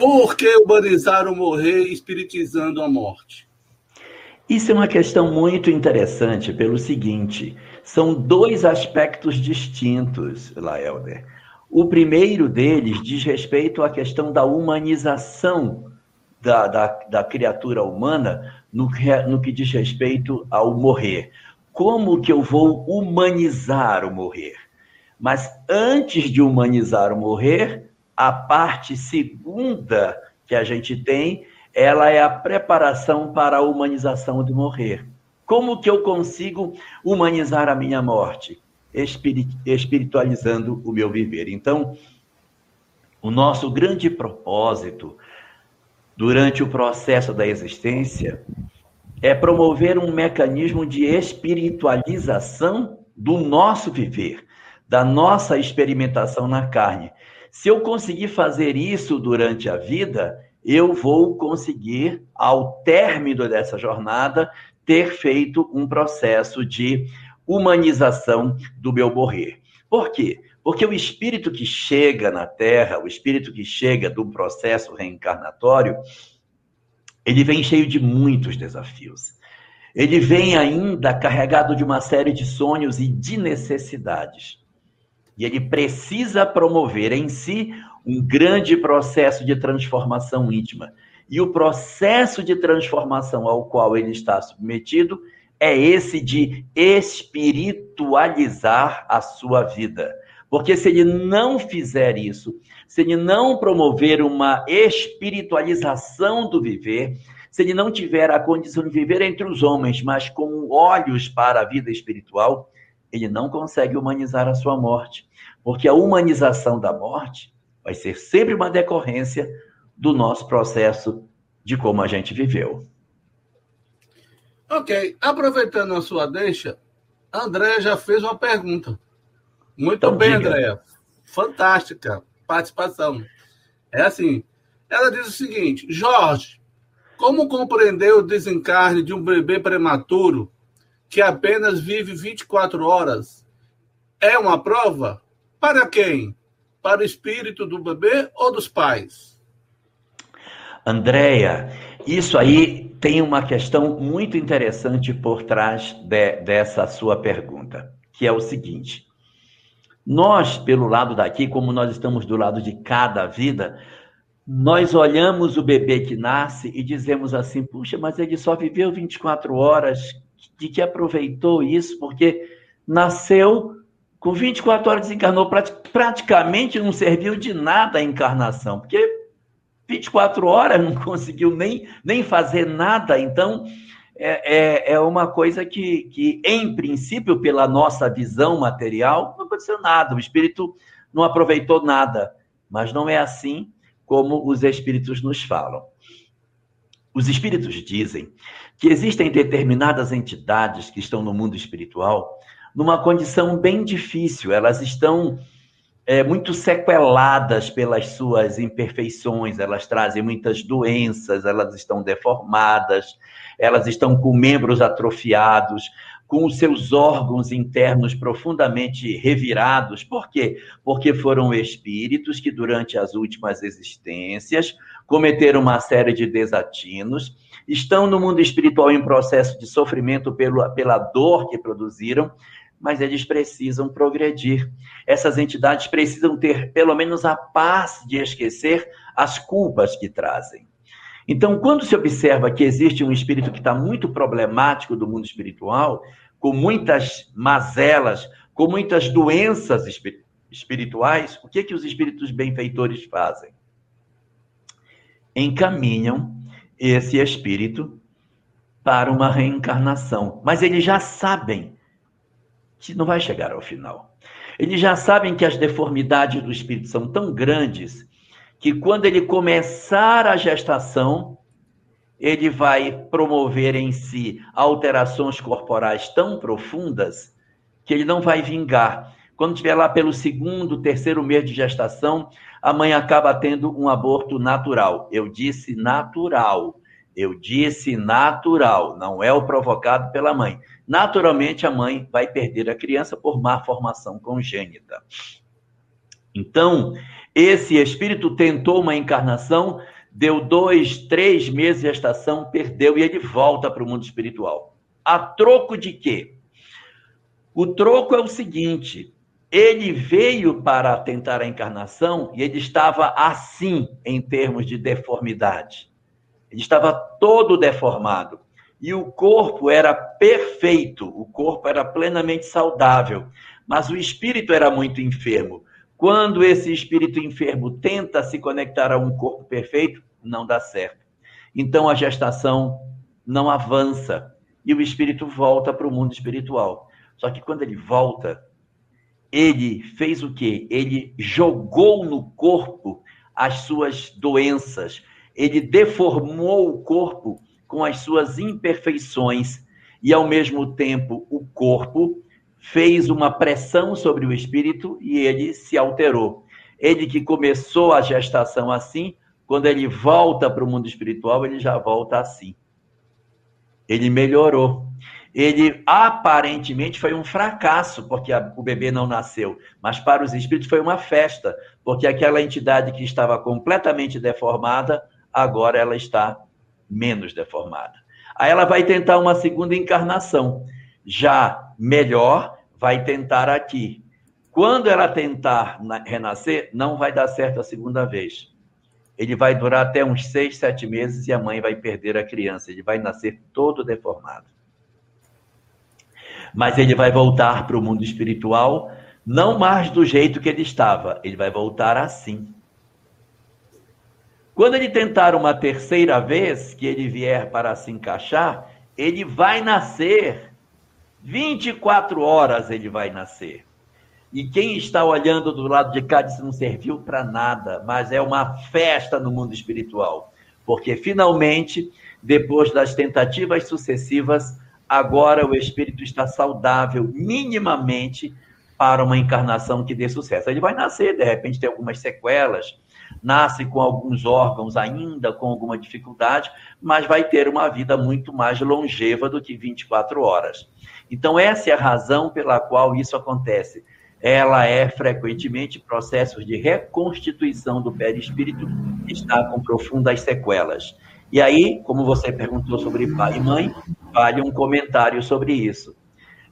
Por que humanizar o morrer espiritizando a morte? Isso é uma questão muito interessante pelo seguinte: são dois aspectos distintos, Laelder. O primeiro deles diz respeito à questão da humanização da, da, da criatura humana no que, no que diz respeito ao morrer. Como que eu vou humanizar o morrer? Mas antes de humanizar o morrer, a parte segunda que a gente tem, ela é a preparação para a humanização do morrer. Como que eu consigo humanizar a minha morte? espiritualizando o meu viver. Então, o nosso grande propósito durante o processo da existência é promover um mecanismo de espiritualização do nosso viver, da nossa experimentação na carne. Se eu conseguir fazer isso durante a vida, eu vou conseguir, ao término dessa jornada, ter feito um processo de humanização do meu morrer. Por quê? Porque o espírito que chega na Terra, o espírito que chega do processo reencarnatório, ele vem cheio de muitos desafios. Ele vem ainda carregado de uma série de sonhos e de necessidades. E ele precisa promover em si um grande processo de transformação íntima. E o processo de transformação ao qual ele está submetido é esse de espiritualizar a sua vida. Porque se ele não fizer isso, se ele não promover uma espiritualização do viver, se ele não tiver a condição de viver entre os homens, mas com olhos para a vida espiritual, ele não consegue humanizar a sua morte. Porque a humanização da morte vai ser sempre uma decorrência do nosso processo de como a gente viveu. Ok, aproveitando a sua deixa, André já fez uma pergunta. Muito então, bem, André. Fantástica participação. É assim, ela diz o seguinte, Jorge, como compreender o desencarne de um bebê prematuro que apenas vive 24 horas? É uma prova? Para quem? Para o espírito do bebê ou dos pais? Andréia, isso aí tem uma questão muito interessante por trás de, dessa sua pergunta, que é o seguinte: nós, pelo lado daqui, como nós estamos do lado de cada vida, nós olhamos o bebê que nasce e dizemos assim: puxa, mas ele só viveu 24 horas, de que aproveitou isso, porque nasceu com 24 horas desencarnou, praticamente não serviu de nada a encarnação, porque 24 horas não conseguiu nem, nem fazer nada. Então, é, é, é uma coisa que, que, em princípio, pela nossa visão material, não aconteceu nada. O espírito não aproveitou nada. Mas não é assim como os espíritos nos falam. Os espíritos dizem que existem determinadas entidades que estão no mundo espiritual numa condição bem difícil. Elas estão é, muito sequeladas pelas suas imperfeições, elas trazem muitas doenças, elas estão deformadas, elas estão com membros atrofiados, com os seus órgãos internos profundamente revirados. Por quê? Porque foram espíritos que, durante as últimas existências, cometeram uma série de desatinos, estão no mundo espiritual em processo de sofrimento pelo, pela dor que produziram mas eles precisam progredir. Essas entidades precisam ter pelo menos a paz de esquecer as culpas que trazem. Então, quando se observa que existe um espírito que está muito problemático do mundo espiritual, com muitas mazelas, com muitas doenças espirituais, o que que os espíritos benfeitores fazem? Encaminham esse espírito para uma reencarnação, mas eles já sabem que não vai chegar ao final. Eles já sabem que as deformidades do espírito são tão grandes que quando ele começar a gestação, ele vai promover em si alterações corporais tão profundas que ele não vai vingar. Quando estiver lá pelo segundo, terceiro mês de gestação, a mãe acaba tendo um aborto natural. Eu disse natural. Eu disse natural, não é o provocado pela mãe. Naturalmente, a mãe vai perder a criança por má formação congênita. Então, esse espírito tentou uma encarnação deu dois, três meses de gestação, perdeu e ele volta para o mundo espiritual. A troco de quê? O troco é o seguinte: ele veio para tentar a encarnação e ele estava assim em termos de deformidade. Ele estava todo deformado. E o corpo era perfeito, o corpo era plenamente saudável, mas o espírito era muito enfermo. Quando esse espírito enfermo tenta se conectar a um corpo perfeito, não dá certo. Então a gestação não avança e o espírito volta para o mundo espiritual. Só que quando ele volta, ele fez o quê? Ele jogou no corpo as suas doenças, ele deformou o corpo com as suas imperfeições e, ao mesmo tempo, o corpo fez uma pressão sobre o espírito e ele se alterou. Ele que começou a gestação assim, quando ele volta para o mundo espiritual, ele já volta assim. Ele melhorou. Ele aparentemente foi um fracasso, porque a, o bebê não nasceu, mas para os espíritos foi uma festa, porque aquela entidade que estava completamente deformada, agora ela está menos deformada. Aí ela vai tentar uma segunda encarnação, já melhor, vai tentar aqui. Quando ela tentar renascer, não vai dar certo a segunda vez. Ele vai durar até uns seis, sete meses e a mãe vai perder a criança. Ele vai nascer todo deformado. Mas ele vai voltar para o mundo espiritual, não mais do jeito que ele estava. Ele vai voltar assim. Quando ele tentar uma terceira vez, que ele vier para se encaixar, ele vai nascer. 24 horas ele vai nascer. E quem está olhando do lado de cá disse não serviu para nada, mas é uma festa no mundo espiritual. Porque finalmente, depois das tentativas sucessivas, agora o espírito está saudável minimamente para uma encarnação que dê sucesso. Ele vai nascer, de repente tem algumas sequelas, nasce com alguns órgãos ainda com alguma dificuldade, mas vai ter uma vida muito mais longeva do que 24 horas. Então, essa é a razão pela qual isso acontece. Ela é frequentemente processos de reconstituição do perispírito que está com profundas sequelas. E aí, como você perguntou sobre pai e mãe, vale um comentário sobre isso.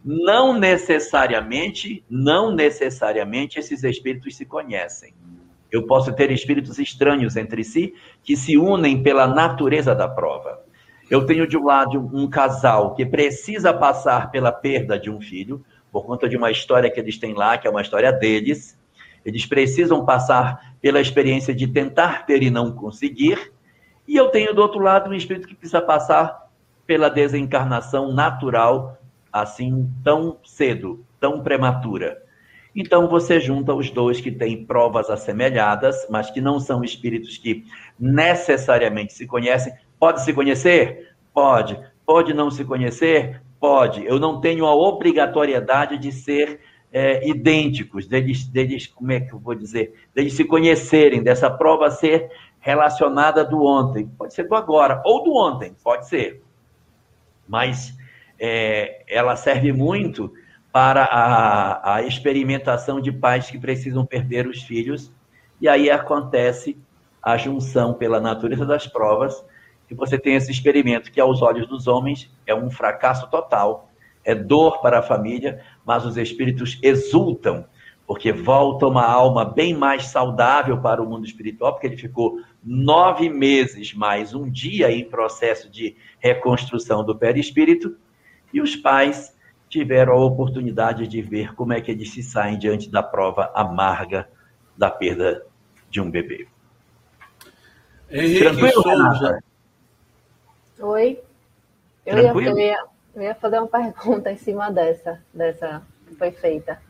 Não necessariamente, não necessariamente esses espíritos se conhecem. Eu posso ter espíritos estranhos entre si que se unem pela natureza da prova. Eu tenho de um lado um casal que precisa passar pela perda de um filho, por conta de uma história que eles têm lá, que é uma história deles. Eles precisam passar pela experiência de tentar ter e não conseguir. E eu tenho do outro lado um espírito que precisa passar pela desencarnação natural, assim, tão cedo, tão prematura. Então você junta os dois que têm provas assemelhadas, mas que não são espíritos que necessariamente se conhecem. Pode se conhecer? Pode. Pode não se conhecer? Pode. Eu não tenho a obrigatoriedade de ser é, idênticos, deles, deles, como é que eu vou dizer? Deles se conhecerem, dessa prova ser relacionada do ontem. Pode ser do agora, ou do ontem, pode ser. Mas é, ela serve muito para a, a experimentação de pais que precisam perder os filhos, e aí acontece a junção pela natureza das provas, que você tem esse experimento que, aos olhos dos homens, é um fracasso total, é dor para a família, mas os espíritos exultam, porque volta uma alma bem mais saudável para o mundo espiritual, porque ele ficou nove meses mais um dia em processo de reconstrução do perispírito, e os pais tiveram a oportunidade de ver como é que eles se saem diante da prova amarga da perda de um bebê. Henrique Tranquilo, Souza. Oi. Eu ia, eu, ia, eu ia fazer uma pergunta em cima dessa, dessa que foi feita.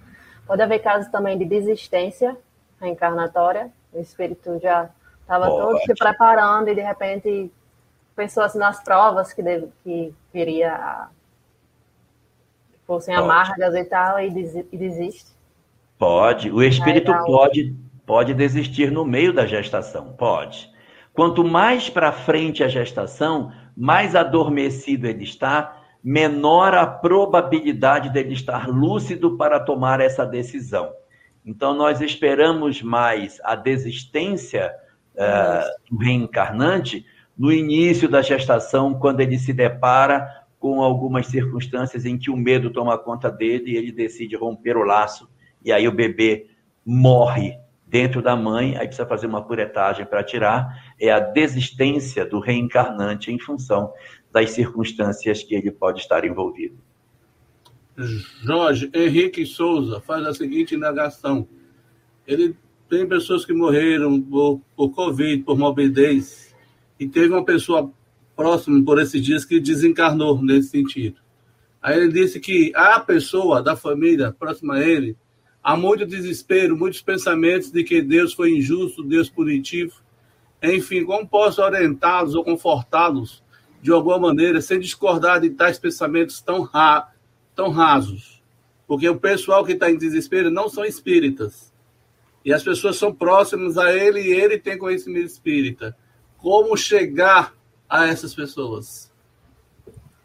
Pode haver casos também de desistência reencarnatória? O espírito já estava todo se preparando e de repente pensou assim nas provas que, deve, que viria fossem pode. amargas e tal, e, desiste? Pode. O espírito pode, pode desistir no meio da gestação. Pode. Quanto mais para frente a gestação, mais adormecido ele está, menor a probabilidade dele estar lúcido para tomar essa decisão. Então, nós esperamos mais a desistência uh, do reencarnante no início da gestação, quando ele se depara com algumas circunstâncias em que o medo toma conta dele e ele decide romper o laço, e aí o bebê morre dentro da mãe, aí precisa fazer uma curetagem para tirar, é a desistência do reencarnante em função das circunstâncias que ele pode estar envolvido. Jorge Henrique Souza faz a seguinte indagação. Ele tem pessoas que morreram por, por Covid, por morbidez, e teve uma pessoa próxima por esses dias que desencarnou nesse sentido. Aí ele disse que a pessoa da família próxima a ele Há muito desespero, muitos pensamentos de que Deus foi injusto, Deus punitivo. Enfim, como posso orientá-los ou confortá-los de alguma maneira, sem discordar de tais pensamentos tão, ra tão rasos? Porque o pessoal que está em desespero não são espíritas. E as pessoas são próximas a ele e ele tem conhecimento espírita. Como chegar a essas pessoas?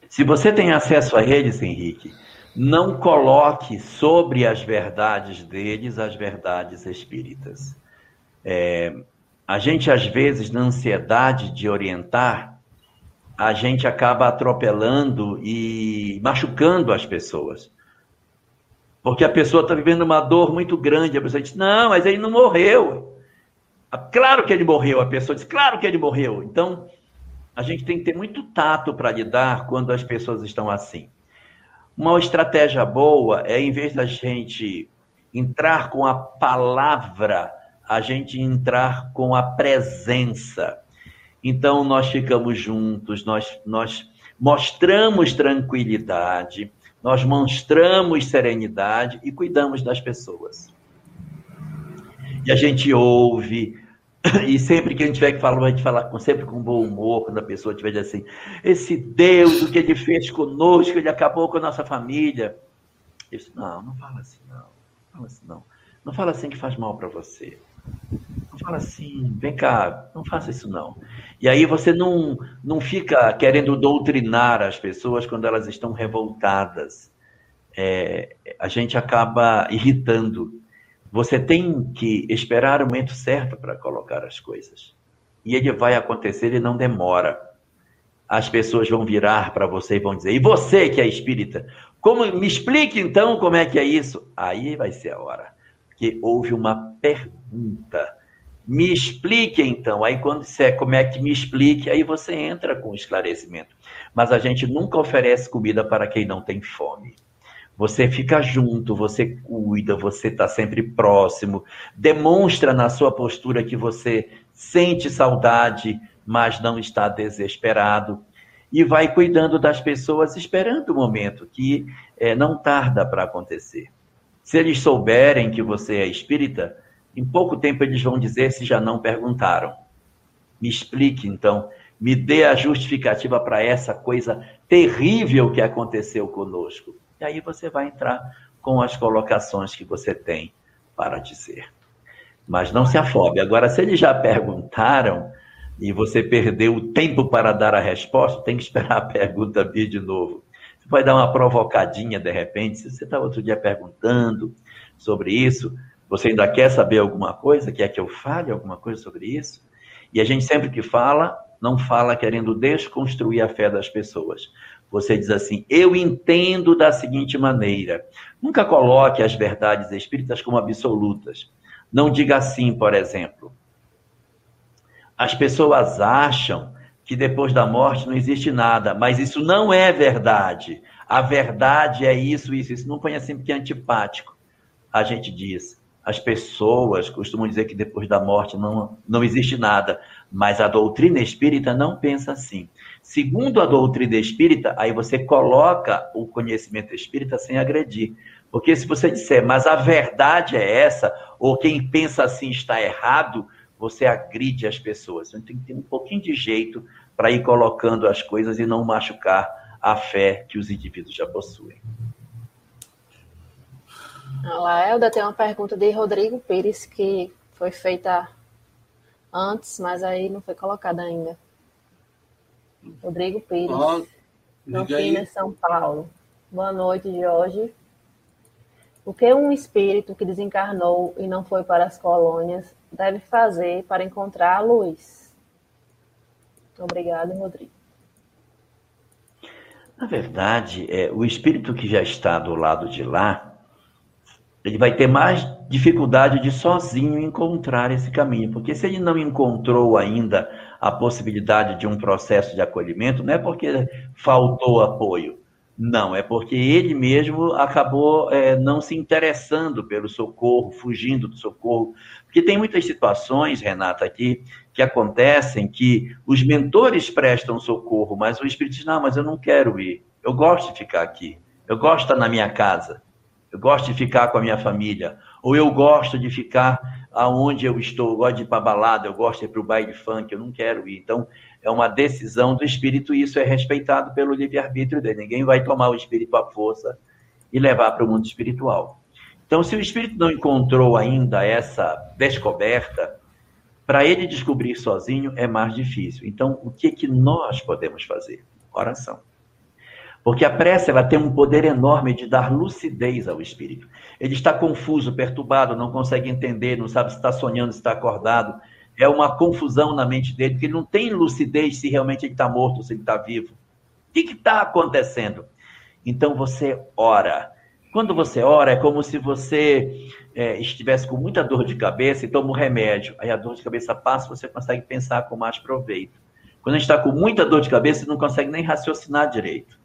Se você tem acesso a eles, Henrique, não coloque sobre as verdades deles as verdades espíritas. É, a gente, às vezes, na ansiedade de orientar, a gente acaba atropelando e machucando as pessoas. Porque a pessoa está vivendo uma dor muito grande. A pessoa diz: Não, mas ele não morreu. Ah, claro que ele morreu. A pessoa diz: Claro que ele morreu. Então, a gente tem que ter muito tato para lidar quando as pessoas estão assim. Uma estratégia boa é, em vez da gente entrar com a palavra, a gente entrar com a presença. Então, nós ficamos juntos, nós, nós mostramos tranquilidade, nós mostramos serenidade e cuidamos das pessoas. E a gente ouve, E sempre que a gente tiver que falar, a gente falar com, sempre com bom humor, quando a pessoa tiver assim, esse Deus, o que ele fez conosco, ele acabou com a nossa família. Eu disse, não, não fala assim, não. Não fala assim, não. Não fala assim que faz mal para você. Não fala assim, vem cá, não faça isso não. E aí você não, não fica querendo doutrinar as pessoas quando elas estão revoltadas. É, a gente acaba irritando você tem que esperar o momento certo para colocar as coisas. E ele vai acontecer e não demora. As pessoas vão virar para você e vão dizer: "E você que é espírita, como me explique então como é que é isso?" Aí vai ser a hora. Porque houve uma pergunta. Me explique então. Aí quando disser como é que me explique, aí você entra com esclarecimento. Mas a gente nunca oferece comida para quem não tem fome. Você fica junto, você cuida, você está sempre próximo, demonstra na sua postura que você sente saudade, mas não está desesperado. E vai cuidando das pessoas, esperando o momento que é, não tarda para acontecer. Se eles souberem que você é espírita, em pouco tempo eles vão dizer se já não perguntaram. Me explique, então, me dê a justificativa para essa coisa terrível que aconteceu conosco. E aí você vai entrar com as colocações que você tem para dizer. Mas não se afobe. Agora, se eles já perguntaram e você perdeu o tempo para dar a resposta, tem que esperar a pergunta vir de novo. Vai dar uma provocadinha de repente. Se você estava outro dia perguntando sobre isso, você ainda quer saber alguma coisa? Quer que eu fale alguma coisa sobre isso? E a gente sempre que fala, não fala querendo desconstruir a fé das pessoas. Você diz assim: eu entendo da seguinte maneira. Nunca coloque as verdades espíritas como absolutas. Não diga assim, por exemplo. As pessoas acham que depois da morte não existe nada, mas isso não é verdade. A verdade é isso, isso, isso. Não assim porque é antipático. A gente diz. As pessoas costumam dizer que depois da morte não, não existe nada, mas a doutrina espírita não pensa assim. Segundo a doutrina espírita, aí você coloca o conhecimento espírita sem agredir. Porque se você disser, mas a verdade é essa, ou quem pensa assim está errado, você agride as pessoas. Então tem que ter um pouquinho de jeito para ir colocando as coisas e não machucar a fé que os indivíduos já possuem. A Laelda tem uma pergunta de Rodrigo Pires que foi feita antes, mas aí não foi colocada ainda. Rodrigo Pires, oh, Campinas, São Paulo. Boa noite, Jorge. O que um espírito que desencarnou e não foi para as colônias deve fazer para encontrar a luz? Obrigado, Rodrigo. Na verdade, é, o espírito que já está do lado de lá, ele vai ter mais dificuldade de sozinho encontrar esse caminho, porque se ele não encontrou ainda a possibilidade de um processo de acolhimento, não é porque faltou apoio, não, é porque ele mesmo acabou é, não se interessando pelo socorro, fugindo do socorro. Porque tem muitas situações, Renata, aqui, que acontecem que os mentores prestam socorro, mas o espírito diz: não, mas eu não quero ir, eu gosto de ficar aqui, eu gosto de estar na minha casa, eu gosto de ficar com a minha família, ou eu gosto de ficar aonde eu estou, eu gosto de ir para balada, eu gosto de ir para o baile funk, eu não quero ir. Então, é uma decisão do espírito e isso é respeitado pelo livre-arbítrio dele. Ninguém vai tomar o espírito à força e levar para o mundo espiritual. Então, se o espírito não encontrou ainda essa descoberta, para ele descobrir sozinho é mais difícil. Então, o que, que nós podemos fazer? Oração. Porque a prece ela tem um poder enorme de dar lucidez ao espírito. Ele está confuso, perturbado, não consegue entender, não sabe se está sonhando, se está acordado é uma confusão na mente dele, que ele não tem lucidez se realmente ele está morto se ele está vivo. O que está acontecendo? Então você ora. Quando você ora, é como se você é, estivesse com muita dor de cabeça e toma um remédio. Aí a dor de cabeça passa, você consegue pensar com mais proveito. Quando a gente está com muita dor de cabeça, não consegue nem raciocinar direito.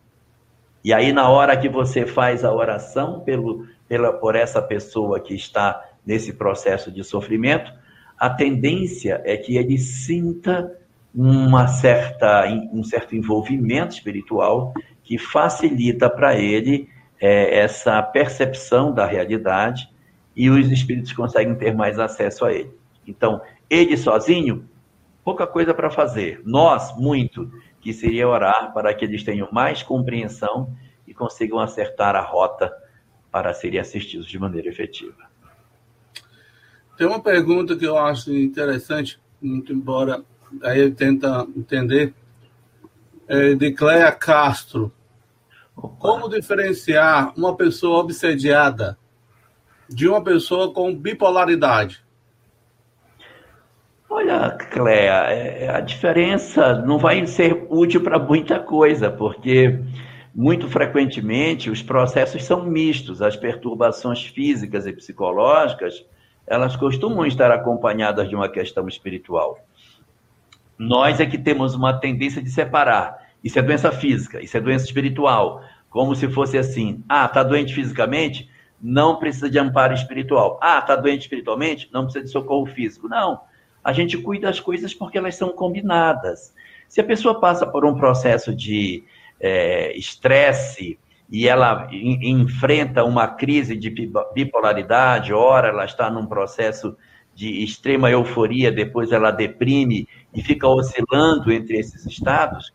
E aí, na hora que você faz a oração pelo, pela, por essa pessoa que está nesse processo de sofrimento, a tendência é que ele sinta uma certa, um certo envolvimento espiritual que facilita para ele é, essa percepção da realidade e os espíritos conseguem ter mais acesso a ele. Então, ele sozinho, pouca coisa para fazer. Nós, muito, que seria orar para que eles tenham mais compreensão e consigam acertar a rota para serem assistidos de maneira efetiva. Tem uma pergunta que eu acho interessante, muito embora aí ele tenta entender, é de Cléia Castro. Como diferenciar uma pessoa obsediada de uma pessoa com bipolaridade? Olha, Cléia, é, a diferença não vai ser útil para muita coisa, porque muito frequentemente os processos são mistos, as perturbações físicas e psicológicas elas costumam estar acompanhadas de uma questão espiritual. Nós é que temos uma tendência de separar. Isso é doença física, isso é doença espiritual. Como se fosse assim: ah, está doente fisicamente? Não precisa de amparo espiritual. Ah, está doente espiritualmente? Não precisa de socorro físico. Não. A gente cuida das coisas porque elas são combinadas. Se a pessoa passa por um processo de eh, estresse, é, e ela enfrenta uma crise de bipolaridade, ora ela está num processo de extrema euforia, depois ela deprime e fica oscilando entre esses estados,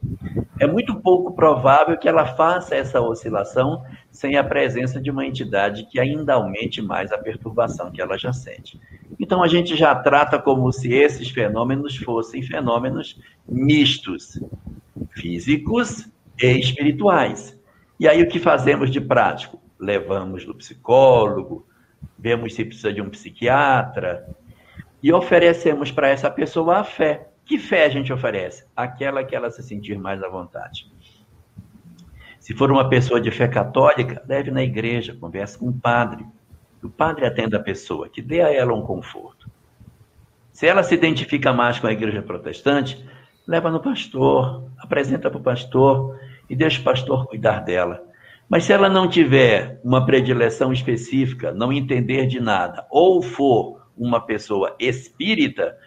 é muito pouco provável que ela faça essa oscilação sem a presença de uma entidade que ainda aumente mais a perturbação que ela já sente. Então a gente já trata como se esses fenômenos fossem fenômenos mistos, físicos e espirituais. E aí o que fazemos de prático? Levamos no psicólogo, vemos se precisa de um psiquiatra e oferecemos para essa pessoa a fé. Que fé a gente oferece? Aquela que ela se sentir mais à vontade. Se for uma pessoa de fé católica, leve na igreja, converse com o padre. O padre atenda a pessoa, que dê a ela um conforto. Se ela se identifica mais com a igreja protestante, leva no pastor, apresenta para o pastor e deixa o pastor cuidar dela. Mas se ela não tiver uma predileção específica, não entender de nada, ou for uma pessoa espírita,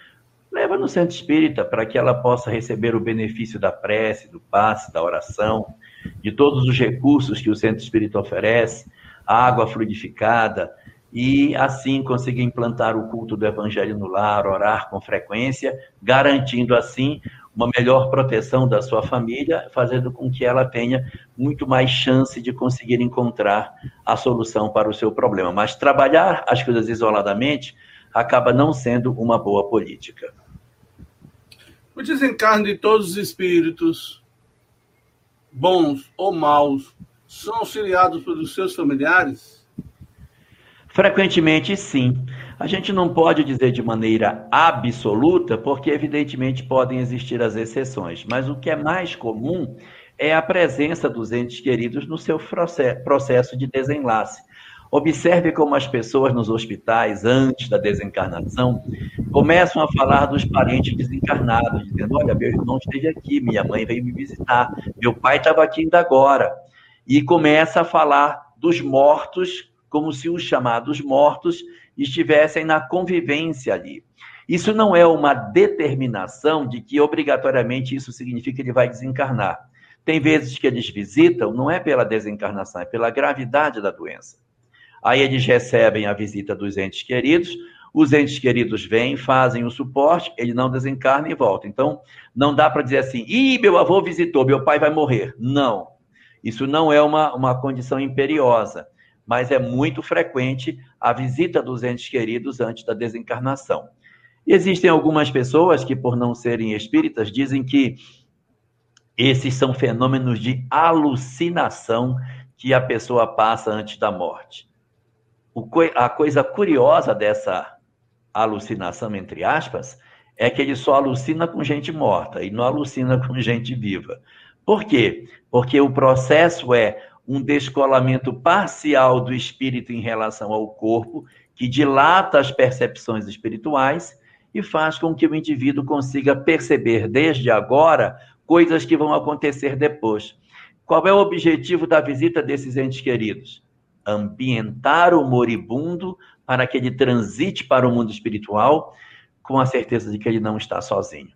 leva no centro espírita para que ela possa receber o benefício da prece, do passe, da oração, de todos os recursos que o centro espírita oferece, água fluidificada, e assim conseguir implantar o culto do evangelho no lar, orar com frequência, garantindo assim uma melhor proteção da sua família, fazendo com que ela tenha muito mais chance de conseguir encontrar a solução para o seu problema. Mas trabalhar as coisas isoladamente acaba não sendo uma boa política. O desencarne de todos os espíritos, bons ou maus, são auxiliados pelos seus familiares? Frequentemente, sim. A gente não pode dizer de maneira absoluta, porque evidentemente podem existir as exceções, mas o que é mais comum é a presença dos entes queridos no seu processo de desenlace. Observe como as pessoas nos hospitais, antes da desencarnação, começam a falar dos parentes desencarnados, dizendo: Olha, meu irmão esteve aqui, minha mãe veio me visitar, meu pai estava aqui ainda agora. E começa a falar dos mortos, como se os chamados mortos estivessem na convivência ali. Isso não é uma determinação de que obrigatoriamente isso significa que ele vai desencarnar. Tem vezes que eles visitam, não é pela desencarnação, é pela gravidade da doença. Aí eles recebem a visita dos entes queridos, os entes queridos vêm, fazem o suporte, ele não desencarna e volta. Então, não dá para dizer assim, ih, meu avô visitou, meu pai vai morrer. Não. Isso não é uma, uma condição imperiosa, mas é muito frequente a visita dos entes queridos antes da desencarnação. Existem algumas pessoas que, por não serem espíritas, dizem que esses são fenômenos de alucinação que a pessoa passa antes da morte. A coisa curiosa dessa alucinação, entre aspas, é que ele só alucina com gente morta e não alucina com gente viva. Por quê? Porque o processo é um descolamento parcial do espírito em relação ao corpo, que dilata as percepções espirituais e faz com que o indivíduo consiga perceber desde agora coisas que vão acontecer depois. Qual é o objetivo da visita desses entes queridos? Ambientar o moribundo para que ele transite para o mundo espiritual com a certeza de que ele não está sozinho.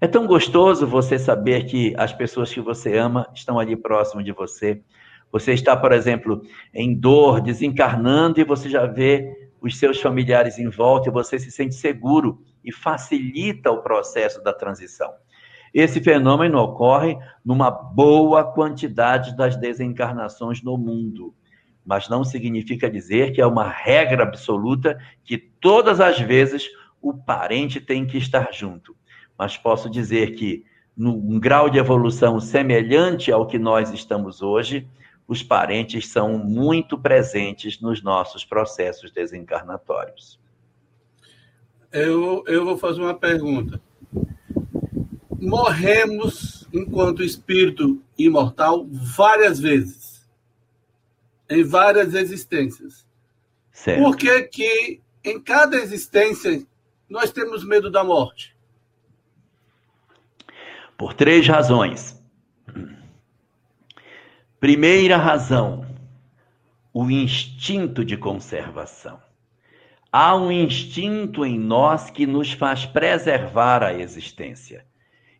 É tão gostoso você saber que as pessoas que você ama estão ali próximo de você. Você está, por exemplo, em dor, desencarnando e você já vê os seus familiares em volta e você se sente seguro e facilita o processo da transição. Esse fenômeno ocorre numa boa quantidade das desencarnações no mundo, mas não significa dizer que é uma regra absoluta que todas as vezes o parente tem que estar junto. Mas posso dizer que, num grau de evolução semelhante ao que nós estamos hoje, os parentes são muito presentes nos nossos processos desencarnatórios. Eu, eu vou fazer uma pergunta morremos enquanto espírito imortal várias vezes, em várias existências. Certo. Por que, que em cada existência nós temos medo da morte? Por três razões. Primeira razão, o instinto de conservação. Há um instinto em nós que nos faz preservar a existência.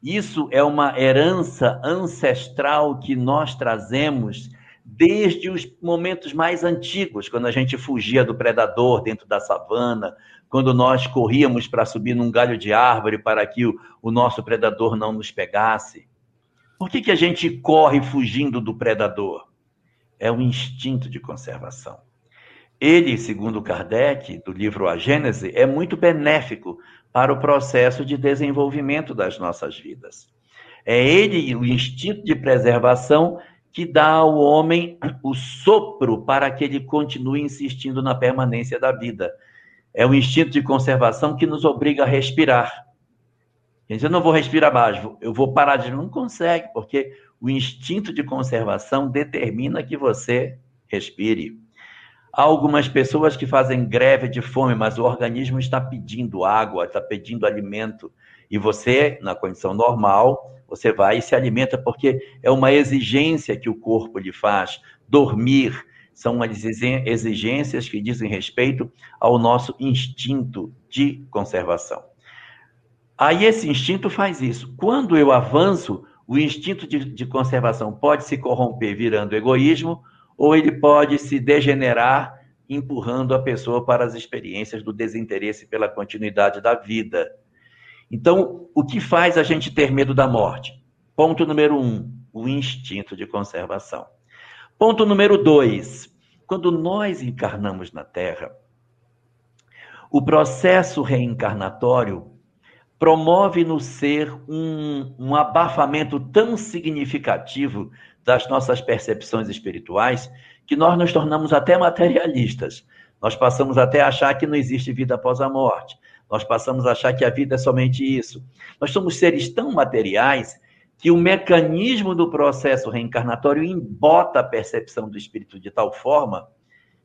Isso é uma herança ancestral que nós trazemos desde os momentos mais antigos, quando a gente fugia do predador dentro da savana, quando nós corríamos para subir num galho de árvore para que o, o nosso predador não nos pegasse. Por que, que a gente corre fugindo do predador? É um instinto de conservação. Ele, segundo Kardec, do livro A Gênese, é muito benéfico para o processo de desenvolvimento das nossas vidas. É ele, o instinto de preservação, que dá ao homem o sopro para que ele continue insistindo na permanência da vida. É o instinto de conservação que nos obriga a respirar. Quer dizer, eu não vou respirar mais, eu vou parar de. Não consegue, porque o instinto de conservação determina que você respire. Há algumas pessoas que fazem greve de fome, mas o organismo está pedindo água, está pedindo alimento. E você, na condição normal, você vai e se alimenta, porque é uma exigência que o corpo lhe faz. Dormir são as exigências que dizem respeito ao nosso instinto de conservação. Aí esse instinto faz isso. Quando eu avanço, o instinto de, de conservação pode se corromper virando egoísmo ou ele pode se degenerar empurrando a pessoa para as experiências do desinteresse pela continuidade da vida. Então, o que faz a gente ter medo da morte? Ponto número um, o instinto de conservação. Ponto número dois, quando nós encarnamos na Terra, o processo reencarnatório promove no ser um, um abafamento tão significativo das nossas percepções espirituais que nós nos tornamos até materialistas. Nós passamos até a achar que não existe vida após a morte. Nós passamos a achar que a vida é somente isso. Nós somos seres tão materiais que o mecanismo do processo reencarnatório embota a percepção do espírito de tal forma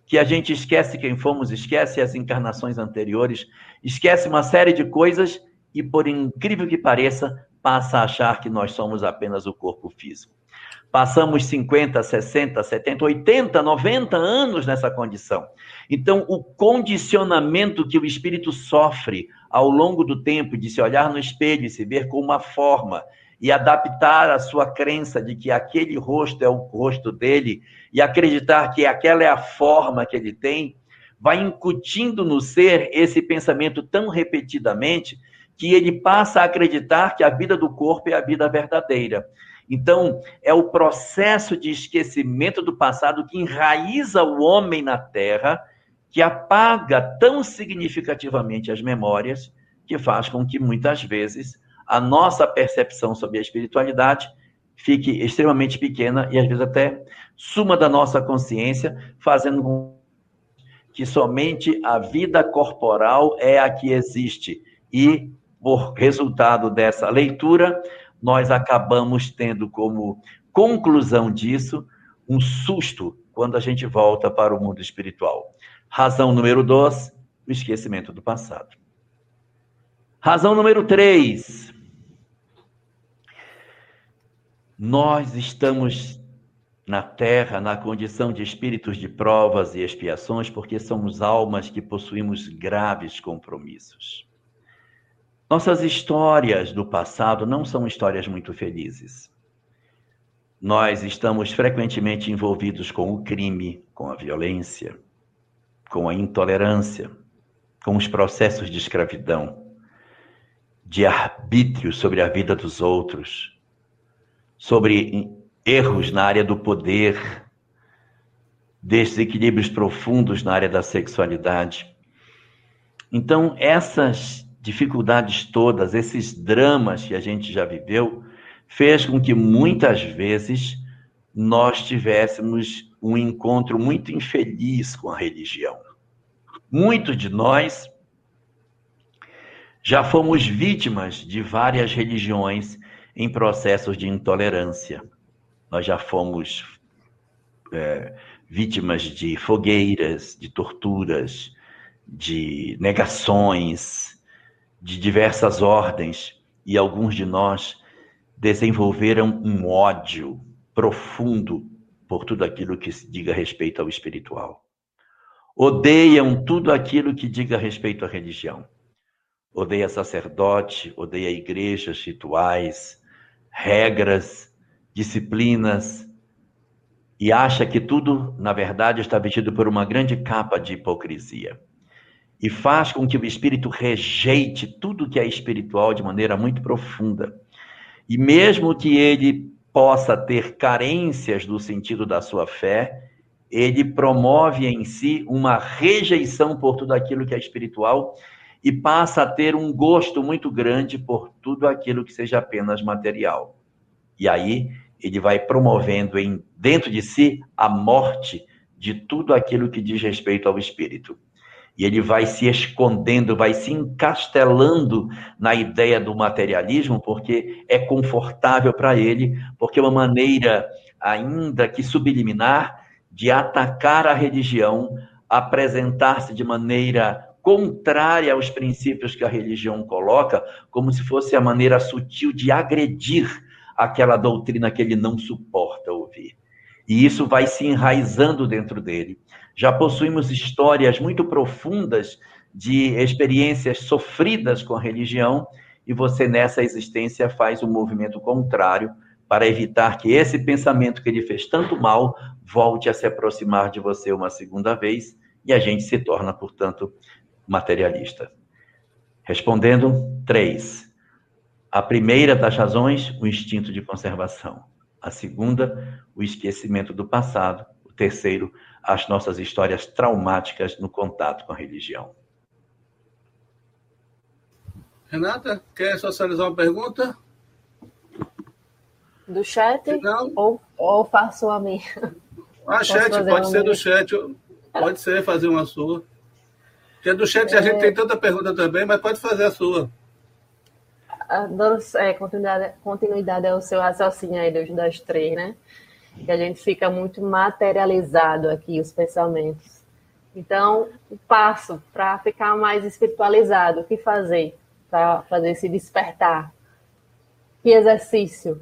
que a gente esquece quem fomos, esquece as encarnações anteriores, esquece uma série de coisas e, por incrível que pareça, passa a achar que nós somos apenas o corpo físico. Passamos 50, 60, 70, 80, 90 anos nessa condição. Então, o condicionamento que o espírito sofre ao longo do tempo de se olhar no espelho e se ver com uma forma e adaptar a sua crença de que aquele rosto é o rosto dele e acreditar que aquela é a forma que ele tem, vai incutindo no ser esse pensamento tão repetidamente que ele passa a acreditar que a vida do corpo é a vida verdadeira. Então, é o processo de esquecimento do passado que enraiza o homem na terra, que apaga tão significativamente as memórias, que faz com que muitas vezes a nossa percepção sobre a espiritualidade fique extremamente pequena e às vezes até suma da nossa consciência, fazendo com que somente a vida corporal é a que existe. E, por resultado dessa leitura, nós acabamos tendo como conclusão disso um susto quando a gente volta para o mundo espiritual. Razão número dois, o esquecimento do passado. Razão número três, nós estamos na terra na condição de espíritos de provas e expiações porque somos almas que possuímos graves compromissos. Nossas histórias do passado não são histórias muito felizes. Nós estamos frequentemente envolvidos com o crime, com a violência, com a intolerância, com os processos de escravidão, de arbítrio sobre a vida dos outros, sobre erros na área do poder, desequilíbrios profundos na área da sexualidade. Então, essas dificuldades todas, esses dramas que a gente já viveu, fez com que muitas vezes nós tivéssemos um encontro muito infeliz com a religião. Muitos de nós já fomos vítimas de várias religiões em processos de intolerância. Nós já fomos é, vítimas de fogueiras, de torturas, de negações, de diversas ordens, e alguns de nós desenvolveram um ódio profundo por tudo aquilo que se diga respeito ao espiritual. Odeiam tudo aquilo que diga respeito à religião. Odeia sacerdote, odeia igrejas, rituais, regras, disciplinas, e acha que tudo, na verdade, está vestido por uma grande capa de hipocrisia. E faz com que o espírito rejeite tudo que é espiritual de maneira muito profunda. E mesmo que ele possa ter carências do sentido da sua fé, ele promove em si uma rejeição por tudo aquilo que é espiritual e passa a ter um gosto muito grande por tudo aquilo que seja apenas material. E aí ele vai promovendo em dentro de si a morte de tudo aquilo que diz respeito ao espírito. E ele vai se escondendo, vai se encastelando na ideia do materialismo, porque é confortável para ele, porque é uma maneira, ainda que subliminar, de atacar a religião, apresentar-se de maneira contrária aos princípios que a religião coloca, como se fosse a maneira sutil de agredir aquela doutrina que ele não suporta. E isso vai se enraizando dentro dele. Já possuímos histórias muito profundas de experiências sofridas com a religião, e você nessa existência faz um movimento contrário para evitar que esse pensamento que ele fez tanto mal volte a se aproximar de você uma segunda vez e a gente se torna, portanto, materialista. Respondendo, três. A primeira das razões, o instinto de conservação. A segunda, o esquecimento do passado. O terceiro, as nossas histórias traumáticas no contato com a religião. Renata, quer socializar uma pergunta? Do chat? Não. Ou, ou faço a minha? A chat, pode ser do chat. Pode ser fazer uma sua. Porque do chat é... a gente tem tanta pergunta também, mas pode fazer a sua. Dando é, continuidade, continuidade ao seu raciocínio aí dos, das três, né? Que a gente fica muito materializado aqui, os pensamentos. Então, o passo para ficar mais espiritualizado, o que fazer para fazer esse despertar? Que exercício?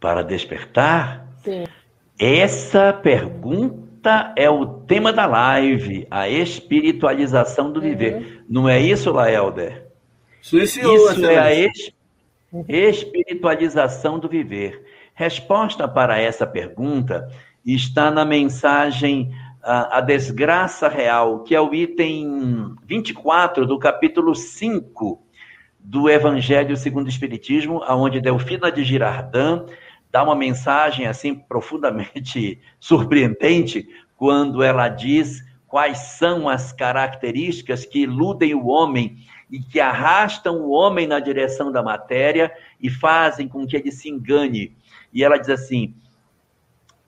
Para despertar? Sim. Essa pergunta é o tema da live, a espiritualização do viver. Uhum. Não é isso, Laelder? Suiciou, isso é a es espiritualização do viver. Resposta para essa pergunta está na mensagem a, a Desgraça Real, que é o item 24 do capítulo 5 do Evangelho segundo o Espiritismo, aonde Delfina de Girardin dá uma mensagem assim profundamente surpreendente quando ela diz quais são as características que iludem o homem e que arrastam o homem na direção da matéria e fazem com que ele se engane. E ela diz assim: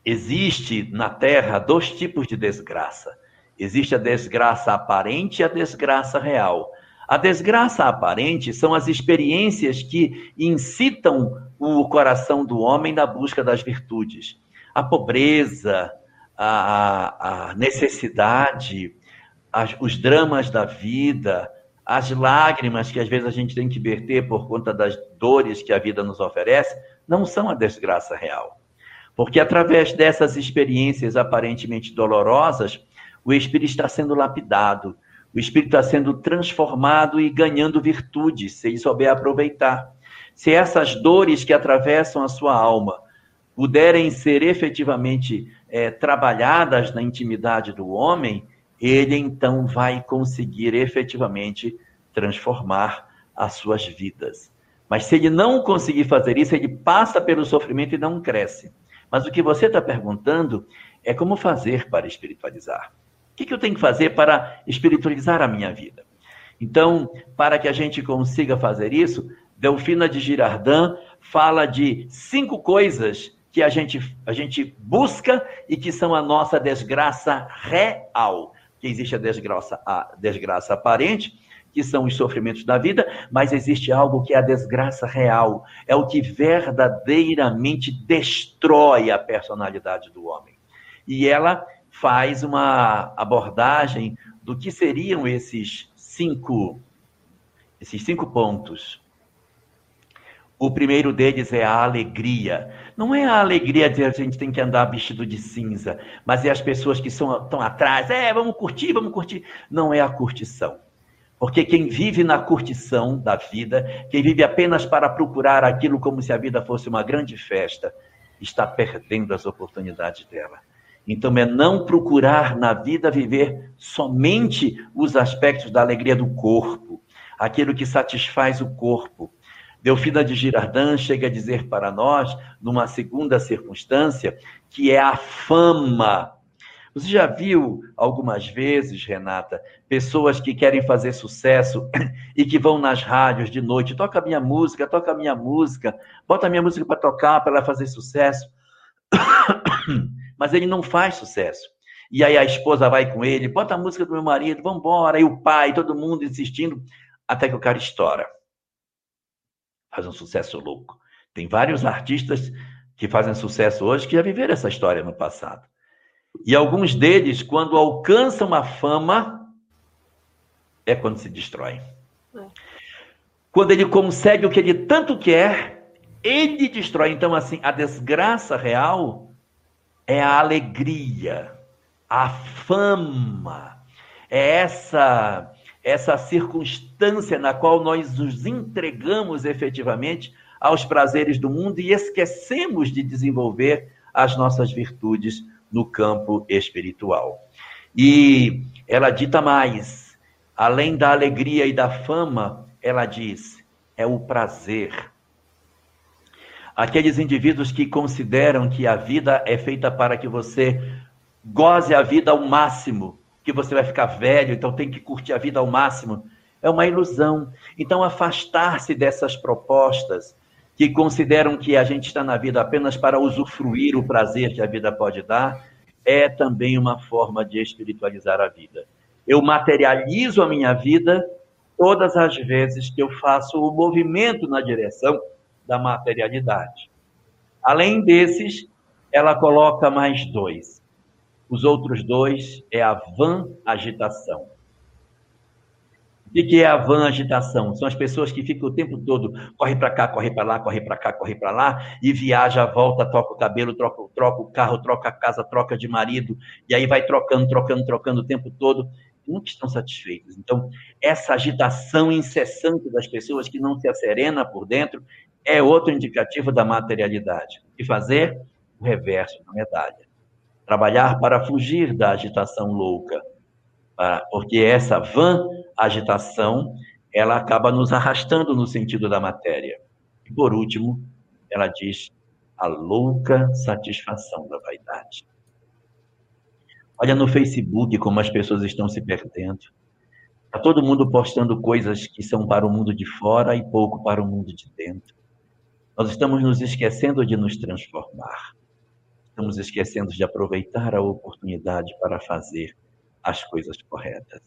existe na Terra dois tipos de desgraça. Existe a desgraça aparente e a desgraça real. A desgraça aparente são as experiências que incitam o coração do homem na busca das virtudes. A pobreza, a, a necessidade, as, os dramas da vida, as lágrimas que às vezes a gente tem que verter por conta das dores que a vida nos oferece, não são a desgraça real. Porque através dessas experiências aparentemente dolorosas, o espírito está sendo lapidado, o espírito está sendo transformado e ganhando virtudes, se ele souber aproveitar. Se essas dores que atravessam a sua alma puderem ser efetivamente é, trabalhadas na intimidade do homem, ele então vai conseguir efetivamente transformar as suas vidas. Mas se ele não conseguir fazer isso, ele passa pelo sofrimento e não cresce. Mas o que você está perguntando é como fazer para espiritualizar que, que eu tenho que fazer para espiritualizar a minha vida? Então, para que a gente consiga fazer isso, Delfina de Girardin fala de cinco coisas que a gente, a gente busca e que são a nossa desgraça real. Que existe a desgraça, a desgraça aparente, que são os sofrimentos da vida, mas existe algo que é a desgraça real, é o que verdadeiramente destrói a personalidade do homem. E ela faz uma abordagem do que seriam esses cinco, esses cinco pontos. O primeiro deles é a alegria. Não é a alegria de a gente tem que andar vestido de cinza, mas é as pessoas que são, estão atrás. É, vamos curtir, vamos curtir. Não é a curtição. Porque quem vive na curtição da vida, quem vive apenas para procurar aquilo como se a vida fosse uma grande festa, está perdendo as oportunidades dela. Então, é não procurar na vida viver somente os aspectos da alegria do corpo, aquilo que satisfaz o corpo. Delfina de Girardin chega a dizer para nós, numa segunda circunstância, que é a fama. Você já viu algumas vezes, Renata, pessoas que querem fazer sucesso e que vão nas rádios de noite, toca minha música, toca minha música, bota minha música para tocar, para ela fazer sucesso. mas ele não faz sucesso. E aí a esposa vai com ele, bota a música do meu marido, vamos embora, e o pai, todo mundo insistindo, até que o cara estoura. Faz um sucesso louco. Tem vários artistas que fazem sucesso hoje que já viveram essa história no passado. E alguns deles, quando alcançam a fama, é quando se destrói. É. Quando ele consegue o que ele tanto quer, ele destrói. Então, assim, a desgraça real é a alegria, a fama, é essa essa circunstância na qual nós nos entregamos efetivamente aos prazeres do mundo e esquecemos de desenvolver as nossas virtudes no campo espiritual. E ela dita mais, além da alegria e da fama, ela diz: é o prazer, aqueles indivíduos que consideram que a vida é feita para que você goze a vida ao máximo, que você vai ficar velho, então tem que curtir a vida ao máximo, é uma ilusão. Então, afastar-se dessas propostas que consideram que a gente está na vida apenas para usufruir o prazer que a vida pode dar, é também uma forma de espiritualizar a vida. Eu materializo a minha vida todas as vezes que eu faço o movimento na direção da materialidade. Além desses, ela coloca mais dois. Os outros dois é a van agitação. O que é a van agitação? São as pessoas que ficam o tempo todo, corre para cá, corre para lá, corre para cá, corre para lá, e viaja, volta, troca o cabelo, troca, troca o carro, troca a casa, troca de marido, e aí vai trocando, trocando, trocando o tempo todo, e nunca estão satisfeitos. Então, essa agitação incessante das pessoas que não se acerena por dentro é outro indicativo da materialidade. Que fazer? O reverso da medalha. Trabalhar para fugir da agitação louca, porque essa van agitação, ela acaba nos arrastando no sentido da matéria. E por último, ela diz a louca satisfação da vaidade. Olha no Facebook como as pessoas estão se perdendo. Está todo mundo postando coisas que são para o mundo de fora e pouco para o mundo de dentro. Nós estamos nos esquecendo de nos transformar. Estamos esquecendo de aproveitar a oportunidade para fazer as coisas corretas.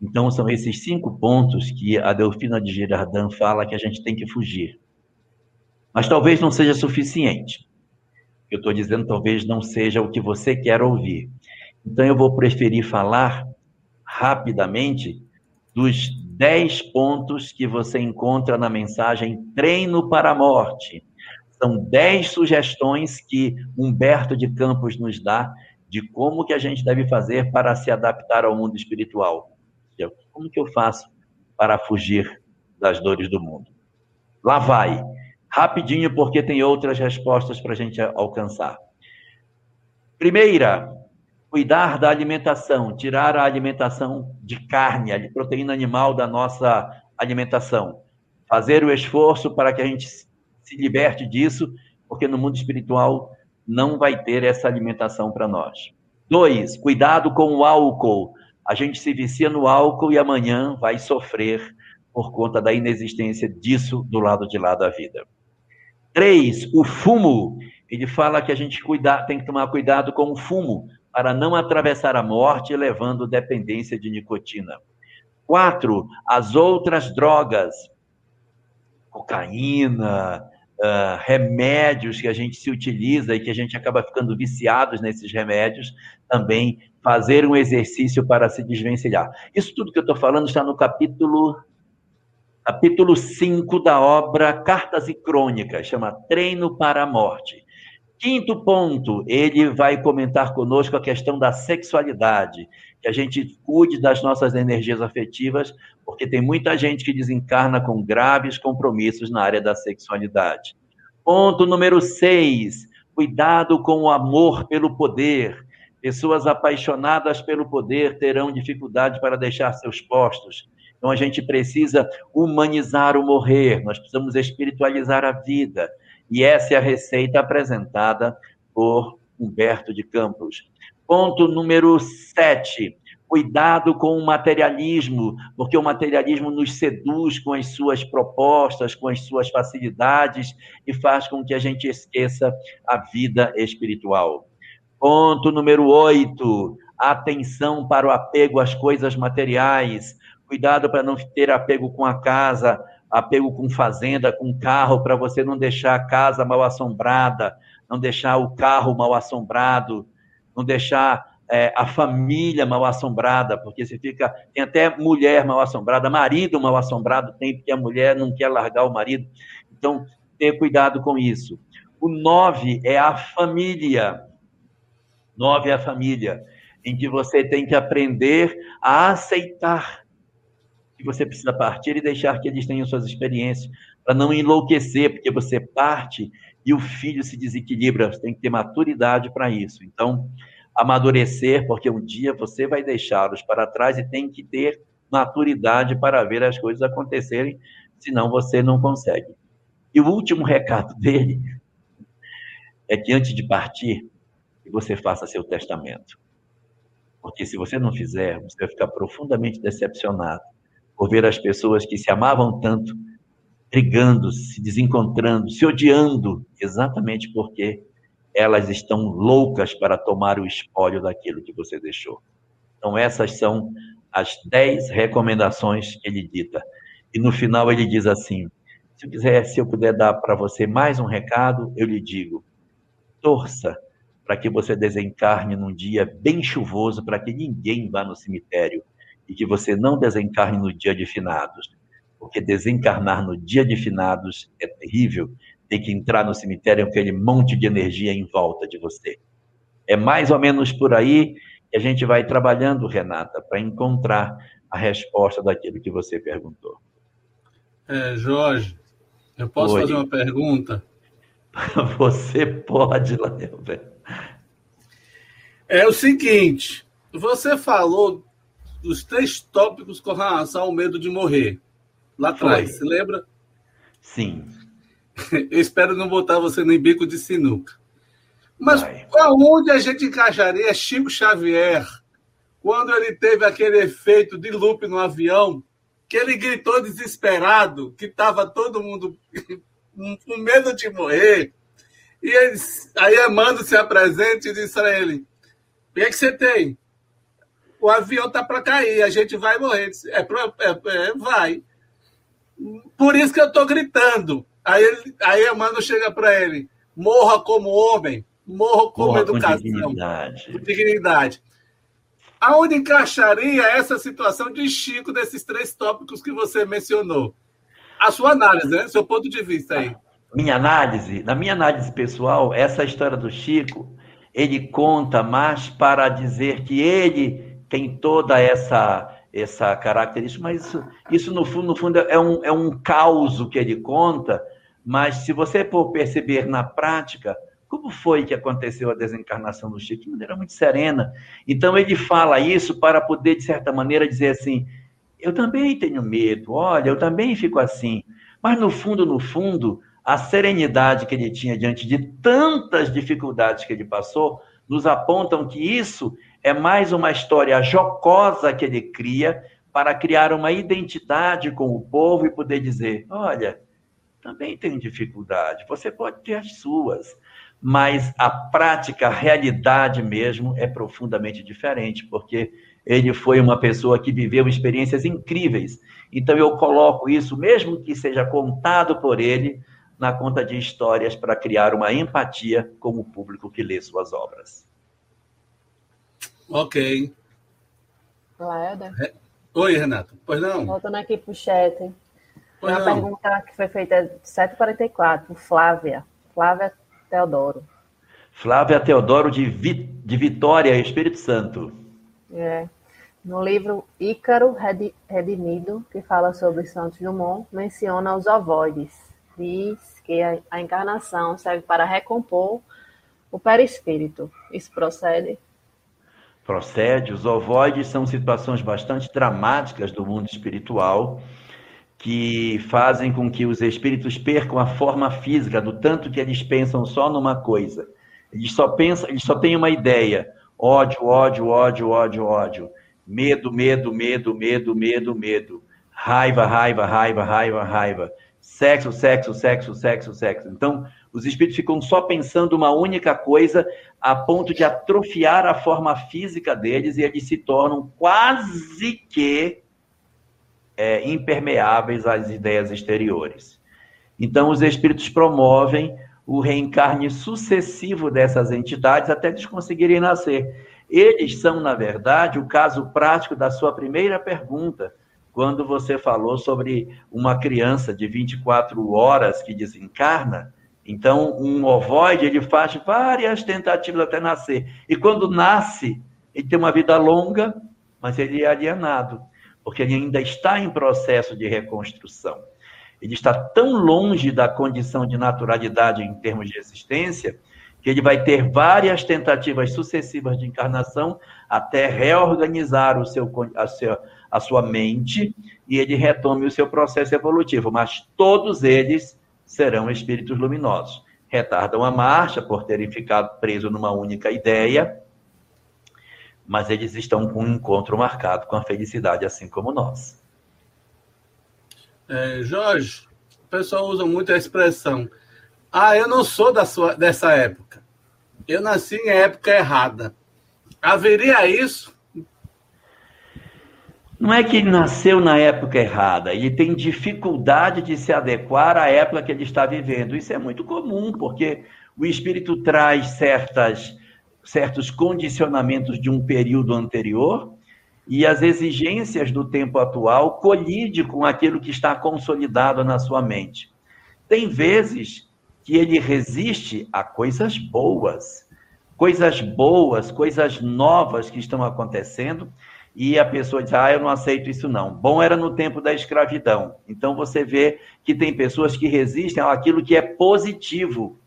Então, são esses cinco pontos que a Delfina de Girardin fala que a gente tem que fugir. Mas talvez não seja suficiente. Eu estou dizendo talvez não seja o que você quer ouvir. Então, eu vou preferir falar rapidamente dos dez pontos que você encontra na mensagem Treino para a Morte. São dez sugestões que Humberto de Campos nos dá de como que a gente deve fazer para se adaptar ao mundo espiritual. Como que eu faço para fugir das dores do mundo? Lá vai. Rapidinho, porque tem outras respostas para a gente alcançar. Primeira, cuidar da alimentação, tirar a alimentação de carne, a proteína animal da nossa alimentação. Fazer o esforço para que a gente se liberte disso, porque no mundo espiritual não vai ter essa alimentação para nós. Dois, cuidado com o álcool a gente se vicia no álcool e amanhã vai sofrer por conta da inexistência disso do lado de lá da vida. Três, o fumo. Ele fala que a gente cuida, tem que tomar cuidado com o fumo para não atravessar a morte levando dependência de nicotina. Quatro, as outras drogas, cocaína, uh, remédios que a gente se utiliza e que a gente acaba ficando viciados nesses remédios, também fazer um exercício para se desvencilhar. Isso tudo que eu estou falando está no capítulo capítulo 5 da obra Cartas e Crônicas, chama Treino para a Morte. Quinto ponto, ele vai comentar conosco a questão da sexualidade, que a gente cuide das nossas energias afetivas, porque tem muita gente que desencarna com graves compromissos na área da sexualidade. Ponto número seis, cuidado com o amor pelo poder. Pessoas apaixonadas pelo poder terão dificuldade para deixar seus postos. Então a gente precisa humanizar o morrer, nós precisamos espiritualizar a vida. E essa é a receita apresentada por Humberto de Campos. Ponto número sete. Cuidado com o materialismo, porque o materialismo nos seduz com as suas propostas, com as suas facilidades e faz com que a gente esqueça a vida espiritual. Ponto número oito. Atenção para o apego às coisas materiais. Cuidado para não ter apego com a casa, apego com fazenda, com carro, para você não deixar a casa mal assombrada, não deixar o carro mal assombrado, não deixar é, a família mal assombrada, porque você fica. Tem até mulher mal assombrada, marido mal assombrado, tem, porque a mulher não quer largar o marido. Então, ter cuidado com isso. O nove é a família. Nove é a família, em que você tem que aprender a aceitar que você precisa partir e deixar que eles tenham suas experiências, para não enlouquecer, porque você parte e o filho se desequilibra. Você tem que ter maturidade para isso. Então, amadurecer, porque um dia você vai deixá-los para trás e tem que ter maturidade para ver as coisas acontecerem, senão você não consegue. E o último recado dele é que antes de partir, você faça seu testamento. Porque se você não fizer, você vai ficar profundamente decepcionado por ver as pessoas que se amavam tanto brigando, se desencontrando, se odiando, exatamente porque elas estão loucas para tomar o espólio daquilo que você deixou. Então, essas são as dez recomendações que ele dita. E no final ele diz assim: se eu quiser, se eu puder dar para você mais um recado, eu lhe digo: torça para que você desencarne num dia bem chuvoso, para que ninguém vá no cemitério e que você não desencarne no dia de finados, porque desencarnar no dia de finados é terrível. Tem que entrar no cemitério com aquele monte de energia em volta de você. É mais ou menos por aí que a gente vai trabalhando, Renata, para encontrar a resposta daquilo que você perguntou. É, Jorge, eu posso Oi. fazer uma pergunta? Você pode, Lanelber. É o seguinte, você falou dos três tópicos com relação ao medo de morrer. Lá atrás, Foi. lembra? Sim. Eu espero não botar você no bico de sinuca. Mas Vai. aonde a gente encaixaria Chico Xavier quando ele teve aquele efeito de loop no avião, que ele gritou desesperado, que estava todo mundo com medo de morrer. E eles, aí Amando se apresenta e diz para ele: O que, é que você tem? O avião tá para cair, a gente vai morrer. É, pra, é, é, vai. Por isso que eu estou gritando. Aí, ele, aí Amando chega para ele: morra como homem, morra como morra educação, com dignidade. com dignidade. Aonde encaixaria essa situação de Chico desses três tópicos que você mencionou? A sua análise, né? Seu ponto de vista aí. Minha análise, na minha análise pessoal, essa história do Chico, ele conta mais para dizer que ele tem toda essa essa característica, mas isso, isso no fundo, no fundo é um, é um caos que ele conta, mas se você for perceber na prática, como foi que aconteceu a desencarnação do Chico? De maneira muito serena. Então ele fala isso para poder, de certa maneira, dizer assim: eu também tenho medo, olha, eu também fico assim. Mas no fundo, no fundo, a serenidade que ele tinha diante de tantas dificuldades que ele passou, nos apontam que isso é mais uma história jocosa que ele cria para criar uma identidade com o povo e poder dizer: olha, também tenho dificuldade, você pode ter as suas, mas a prática, a realidade mesmo é profundamente diferente, porque ele foi uma pessoa que viveu experiências incríveis. Então eu coloco isso, mesmo que seja contado por ele, na conta de histórias para criar uma empatia com o público que lê suas obras. Ok. Laeda? É. Oi, Renato. Pois não? Voltando aqui para o chat. Tem uma não. pergunta que foi feita de 7h44, Flávia. Flávia Teodoro. Flávia Teodoro de, Vi... de Vitória, Espírito Santo. É. No livro Ícaro Redimido, que fala sobre Santos Dumont, menciona os ovoides. Diz que a encarnação serve para recompor o perispírito. Isso procede? Procede. Os ovoides são situações bastante dramáticas do mundo espiritual que fazem com que os espíritos percam a forma física do tanto que eles pensam só numa coisa. Eles só pensam, eles só têm uma ideia: ódio, ódio, ódio, ódio, ódio, medo, medo, medo, medo, medo, medo, raiva, raiva, raiva, raiva, raiva, sexo, sexo, sexo, sexo, sexo. Então, os espíritos ficam só pensando uma única coisa, a ponto de atrofiar a forma física deles e eles se tornam quase que é, impermeáveis às ideias exteriores. Então, os espíritos promovem o reencarne sucessivo dessas entidades até eles conseguirem nascer. Eles são, na verdade, o caso prático da sua primeira pergunta, quando você falou sobre uma criança de 24 horas que desencarna. Então, um ovoide, ele faz várias tentativas até nascer. E quando nasce, ele tem uma vida longa, mas ele é alienado porque ele ainda está em processo de reconstrução. Ele está tão longe da condição de naturalidade em termos de existência, que ele vai ter várias tentativas sucessivas de encarnação até reorganizar o seu, a, seu, a sua mente e ele retome o seu processo evolutivo. Mas todos eles serão espíritos luminosos. Retardam a marcha por terem ficado presos numa única ideia, mas eles estão com um encontro marcado com a felicidade, assim como nós. É, Jorge, o pessoal usa muito a expressão: ah, eu não sou da sua, dessa época. eu nasci em época errada. Haveria isso? Não é que ele nasceu na época errada, ele tem dificuldade de se adequar à época que ele está vivendo. Isso é muito comum, porque o espírito traz certas, certos condicionamentos de um período anterior e as exigências do tempo atual colide com aquilo que está consolidado na sua mente. Tem vezes que ele resiste a coisas boas, coisas boas, coisas novas que estão acontecendo, e a pessoa diz: Ah, eu não aceito isso não. Bom era no tempo da escravidão. Então você vê que tem pessoas que resistem àquilo que é positivo.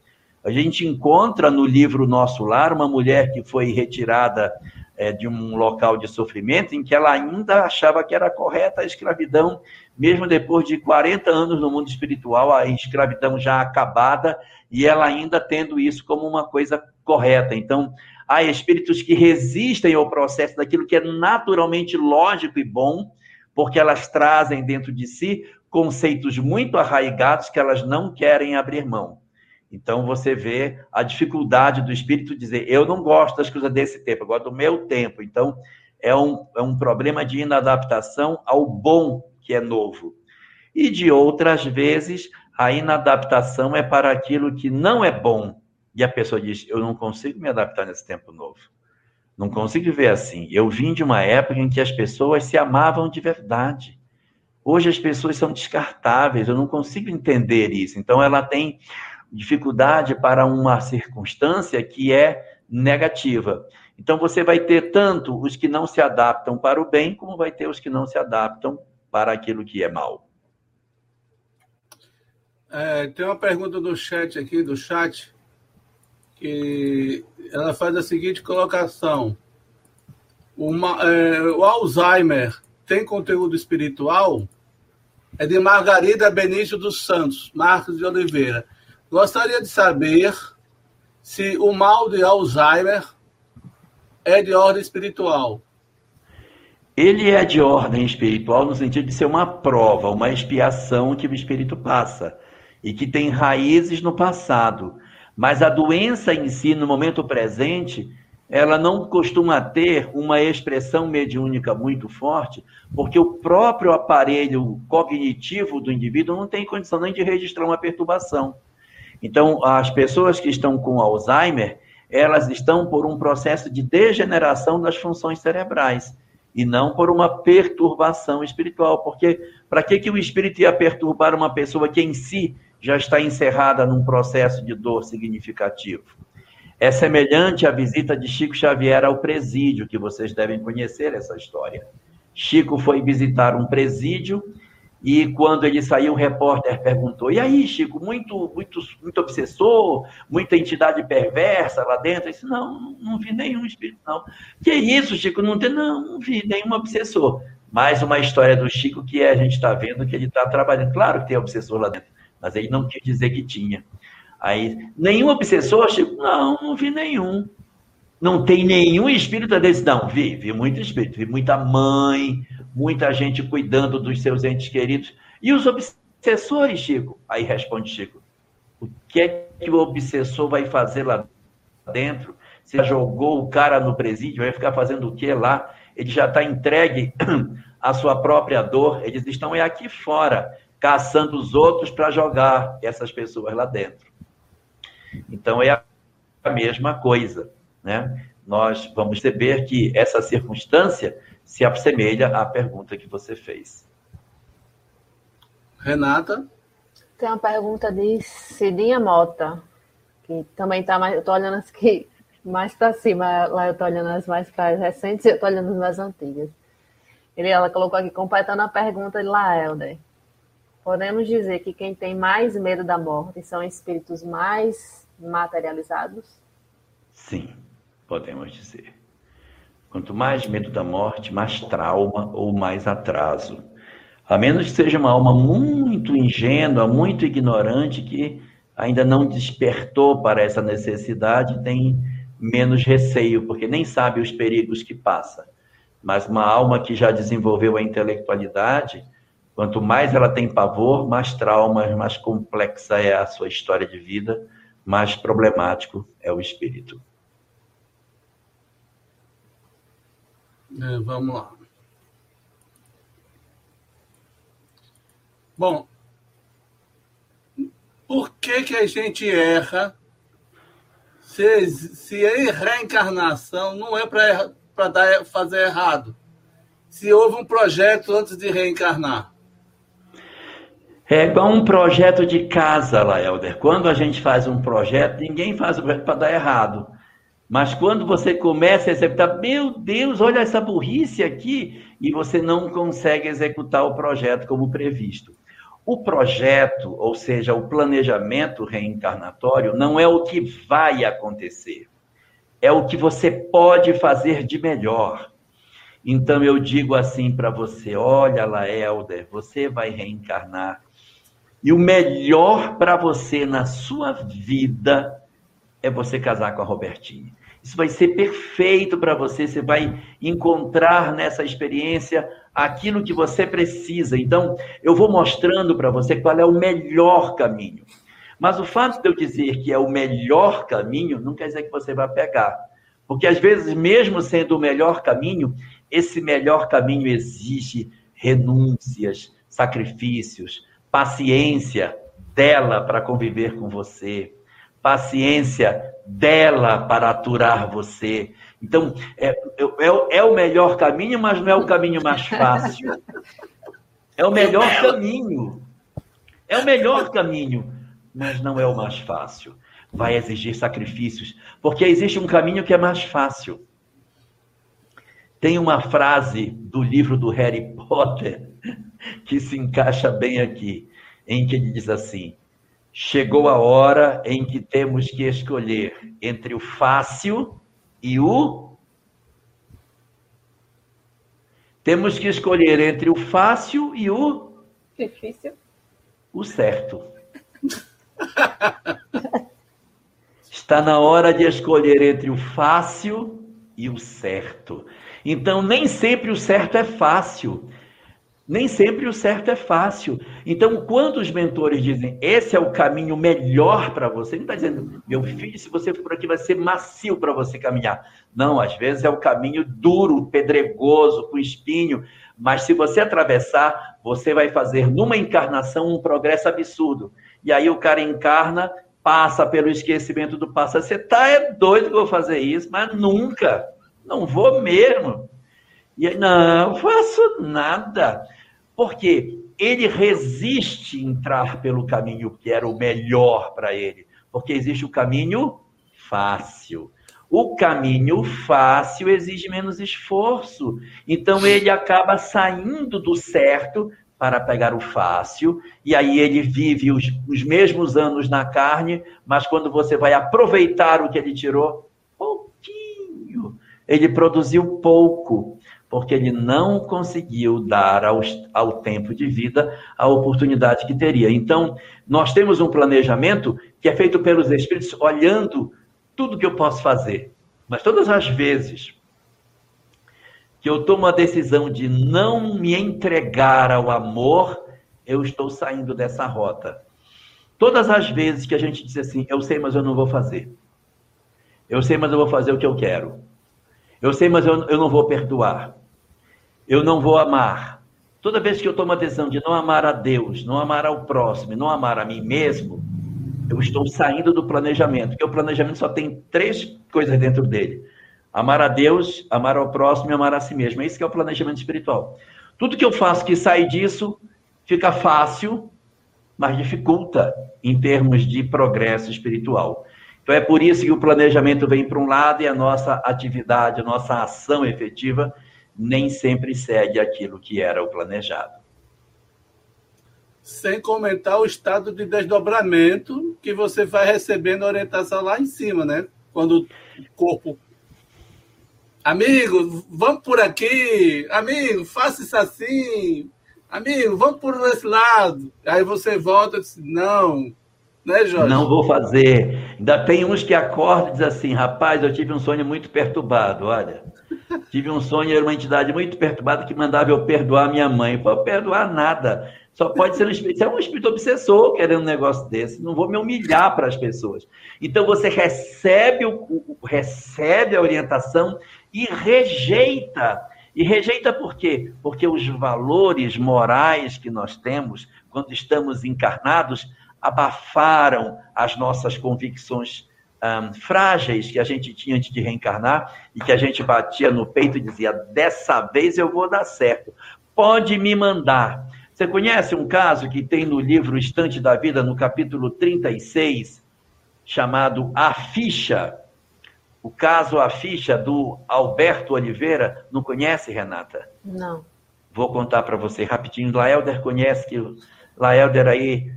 A gente encontra no livro Nosso Lar uma mulher que foi retirada é, de um local de sofrimento em que ela ainda achava que era correta a escravidão, mesmo depois de 40 anos no mundo espiritual, a escravidão já acabada, e ela ainda tendo isso como uma coisa correta. Então, há espíritos que resistem ao processo daquilo que é naturalmente lógico e bom, porque elas trazem dentro de si conceitos muito arraigados que elas não querem abrir mão. Então você vê a dificuldade do espírito dizer: eu não gosto das coisas desse tempo, eu gosto do meu tempo. Então é um, é um problema de inadaptação ao bom que é novo. E de outras vezes, a inadaptação é para aquilo que não é bom. E a pessoa diz: eu não consigo me adaptar nesse tempo novo. Não consigo viver assim. Eu vim de uma época em que as pessoas se amavam de verdade. Hoje as pessoas são descartáveis, eu não consigo entender isso. Então ela tem dificuldade para uma circunstância que é negativa. Então você vai ter tanto os que não se adaptam para o bem, como vai ter os que não se adaptam para aquilo que é mal. É, tem uma pergunta do chat aqui, do chat, que ela faz a seguinte colocação. Uma, é, o Alzheimer tem conteúdo espiritual? É de Margarida Benício dos Santos, Marcos de Oliveira. Gostaria de saber se o mal de Alzheimer é de ordem espiritual. Ele é de ordem espiritual no sentido de ser uma prova, uma expiação que o espírito passa e que tem raízes no passado. Mas a doença em si, no momento presente, ela não costuma ter uma expressão mediúnica muito forte, porque o próprio aparelho cognitivo do indivíduo não tem condição nem de registrar uma perturbação. Então, as pessoas que estão com Alzheimer, elas estão por um processo de degeneração das funções cerebrais e não por uma perturbação espiritual. Porque para que, que o espírito ia perturbar uma pessoa que em si já está encerrada num processo de dor significativo? É semelhante à visita de Chico Xavier ao presídio, que vocês devem conhecer essa história. Chico foi visitar um presídio e quando ele saiu, o repórter perguntou: E aí, Chico, muito, muito, muito obsessor, muita entidade perversa lá dentro? Eu disse: Não, não vi nenhum espírito, não. Que isso, Chico? Não tem, não, não vi nenhum obsessor. Mais uma história do Chico que a gente está vendo que ele está trabalhando. Claro que tem obsessor lá dentro, mas ele não quis dizer que tinha. Aí, nenhum obsessor, Chico? Não, não vi nenhum. Não tem nenhum espírito desse, não. Vi, vi muito espírito, vi muita mãe, muita gente cuidando dos seus entes queridos. E os obsessores, Chico? Aí responde Chico: o que é que o obsessor vai fazer lá dentro? Você jogou o cara no presídio, vai ficar fazendo o que lá? Ele já está entregue à sua própria dor. Eles estão é aqui fora, caçando os outros para jogar essas pessoas lá dentro. Então é a mesma coisa, né? Nós vamos perceber que essa circunstância se assemelha à pergunta que você fez. Renata? Tem uma pergunta de Cidinha Mota, que também está mais. Eu estou olhando aqui mais para cima, lá eu estou olhando as mais recentes e eu estou olhando as mais antigas. Ele, ela colocou aqui, completando a pergunta de Laelder. Podemos dizer que quem tem mais medo da morte são espíritos mais materializados? Sim, podemos dizer. Quanto mais medo da morte, mais trauma ou mais atraso. A menos que seja uma alma muito ingênua, muito ignorante, que ainda não despertou para essa necessidade, tem menos receio, porque nem sabe os perigos que passa. Mas uma alma que já desenvolveu a intelectualidade, Quanto mais ela tem pavor, mais traumas, mais complexa é a sua história de vida, mais problemático é o espírito. É, vamos lá. Bom, por que, que a gente erra? Se, se a reencarnação não é para fazer errado. Se houve um projeto antes de reencarnar. É igual um projeto de casa lá, Helder. Quando a gente faz um projeto, ninguém faz o projeto para dar errado. Mas quando você começa a executar, meu Deus, olha essa burrice aqui, e você não consegue executar o projeto como previsto. O projeto, ou seja, o planejamento reencarnatório, não é o que vai acontecer, é o que você pode fazer de melhor. Então eu digo assim para você: olha lá, Helder, você vai reencarnar. E o melhor para você na sua vida é você casar com a Robertinha. Isso vai ser perfeito para você. Você vai encontrar nessa experiência aquilo que você precisa. Então, eu vou mostrando para você qual é o melhor caminho. Mas o fato de eu dizer que é o melhor caminho não quer dizer que você vai pegar. Porque às vezes, mesmo sendo o melhor caminho, esse melhor caminho exige renúncias, sacrifícios, paciência dela para conviver com você, paciência dela para aturar você. Então, é, é, é, o melhor caminho, mas não é o caminho mais fácil. É o melhor caminho. É o melhor caminho, mas não é o mais fácil. Vai exigir sacrifícios, porque existe um caminho que é mais fácil. Tem uma frase do livro do Harry Potter que se encaixa bem aqui, em que ele diz assim: chegou a hora em que temos que escolher entre o fácil e o. Temos que escolher entre o fácil e o. Difícil. O certo. Está na hora de escolher entre o fácil e o certo. Então, nem sempre o certo é fácil. Nem sempre o certo é fácil. Então, quando os mentores dizem esse é o caminho melhor para você, não está dizendo, meu filho, se você for por aqui, vai ser macio para você caminhar. Não, às vezes é o caminho duro, pedregoso, com espinho. Mas se você atravessar, você vai fazer numa encarnação um progresso absurdo. E aí o cara encarna, passa pelo esquecimento do passado. Você tá é doido que eu vou fazer isso, mas nunca. Não vou mesmo. E aí, não, faço nada. Porque ele resiste entrar pelo caminho que era o melhor para ele. Porque existe o caminho fácil. O caminho fácil exige menos esforço. Então ele acaba saindo do certo para pegar o fácil, e aí ele vive os, os mesmos anos na carne, mas quando você vai aproveitar o que ele tirou, pouquinho, ele produziu pouco porque ele não conseguiu dar ao, ao tempo de vida a oportunidade que teria. Então, nós temos um planejamento que é feito pelos Espíritos olhando tudo que eu posso fazer. Mas todas as vezes que eu tomo a decisão de não me entregar ao amor, eu estou saindo dessa rota. Todas as vezes que a gente diz assim, eu sei, mas eu não vou fazer. Eu sei, mas eu vou fazer o que eu quero. Eu sei, mas eu, eu não vou perdoar eu não vou amar. Toda vez que eu tomo a decisão de não amar a Deus, não amar ao próximo, não amar a mim mesmo, eu estou saindo do planejamento. Porque o planejamento só tem três coisas dentro dele: amar a Deus, amar ao próximo e amar a si mesmo. É isso que é o planejamento espiritual. Tudo que eu faço que sai disso fica fácil, mas dificulta em termos de progresso espiritual. Então é por isso que o planejamento vem para um lado e a nossa atividade, a nossa ação efetiva nem sempre segue aquilo que era o planejado. Sem comentar o estado de desdobramento que você vai recebendo orientação lá em cima, né? Quando o corpo. Amigo, vamos por aqui. Amigo, faça isso assim. Amigo, vamos por esse lado. Aí você volta e diz: não, né, Jorge? Não vou fazer. Ainda tem uns que acordam e dizem assim: rapaz, eu tive um sonho muito perturbado. Olha, Tive um sonho, era uma entidade muito perturbada que mandava eu perdoar minha mãe. Eu falei, perdoar nada. Só pode ser um espírito. É um espírito obsessor querendo um negócio desse. Não vou me humilhar para as pessoas. Então você recebe, o, recebe a orientação e rejeita. E rejeita por quê? Porque os valores morais que nós temos quando estamos encarnados abafaram as nossas convicções um, frágeis que a gente tinha antes de reencarnar e que a gente batia no peito e dizia: dessa vez eu vou dar certo, pode me mandar. Você conhece um caso que tem no livro Estante da Vida, no capítulo 36, chamado A Ficha? O caso A Ficha do Alberto Oliveira. Não conhece, Renata? Não. Vou contar para você rapidinho. Laelder conhece que Laelder aí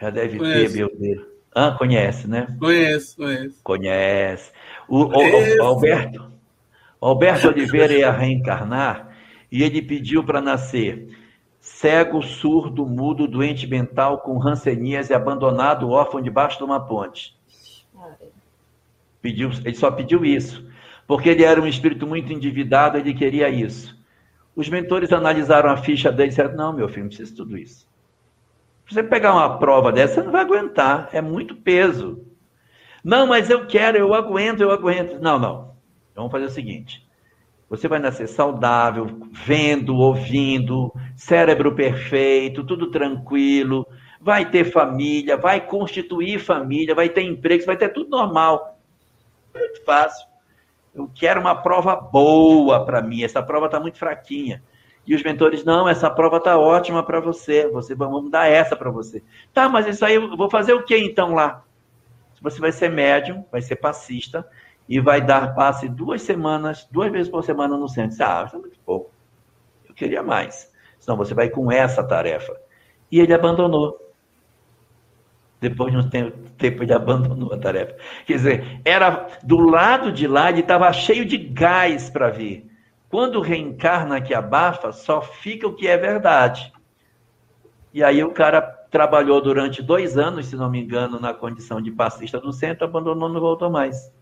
já deve ter, meu Deus. Ah, conhece, né? Conheço, conheço. Conhece. O, o, o Alberto, o Alberto Oliveira ia reencarnar e ele pediu para nascer cego, surdo, mudo, doente mental, com rancenias e abandonado, órfão debaixo de uma ponte. Pediu, ele só pediu isso, porque ele era um espírito muito endividado, ele queria isso. Os mentores analisaram a ficha dele e disseram: Não, meu filho, não precisa de tudo isso. Você pegar uma prova dessa, você não vai aguentar, é muito peso. Não, mas eu quero, eu aguento, eu aguento. Não, não. Vamos fazer o seguinte: você vai nascer saudável, vendo, ouvindo, cérebro perfeito, tudo tranquilo, vai ter família, vai constituir família, vai ter emprego, vai ter tudo normal. Muito fácil. Eu quero uma prova boa para mim. Essa prova está muito fraquinha. E os mentores, não, essa prova está ótima para você. Você vamos dar essa para você. Tá, mas isso aí eu vou fazer o que então lá? Você vai ser médium, vai ser passista e vai dar passe duas semanas, duas vezes por semana no centro. Ah, isso é muito pouco. Eu queria mais. Senão você vai com essa tarefa. E ele abandonou. Depois de um tempo ele abandonou a tarefa. Quer dizer, era do lado de lá, ele estava cheio de gás para vir. Quando reencarna que abafa, só fica o que é verdade. E aí o cara trabalhou durante dois anos, se não me engano, na condição de passista do centro, abandonou, não voltou mais.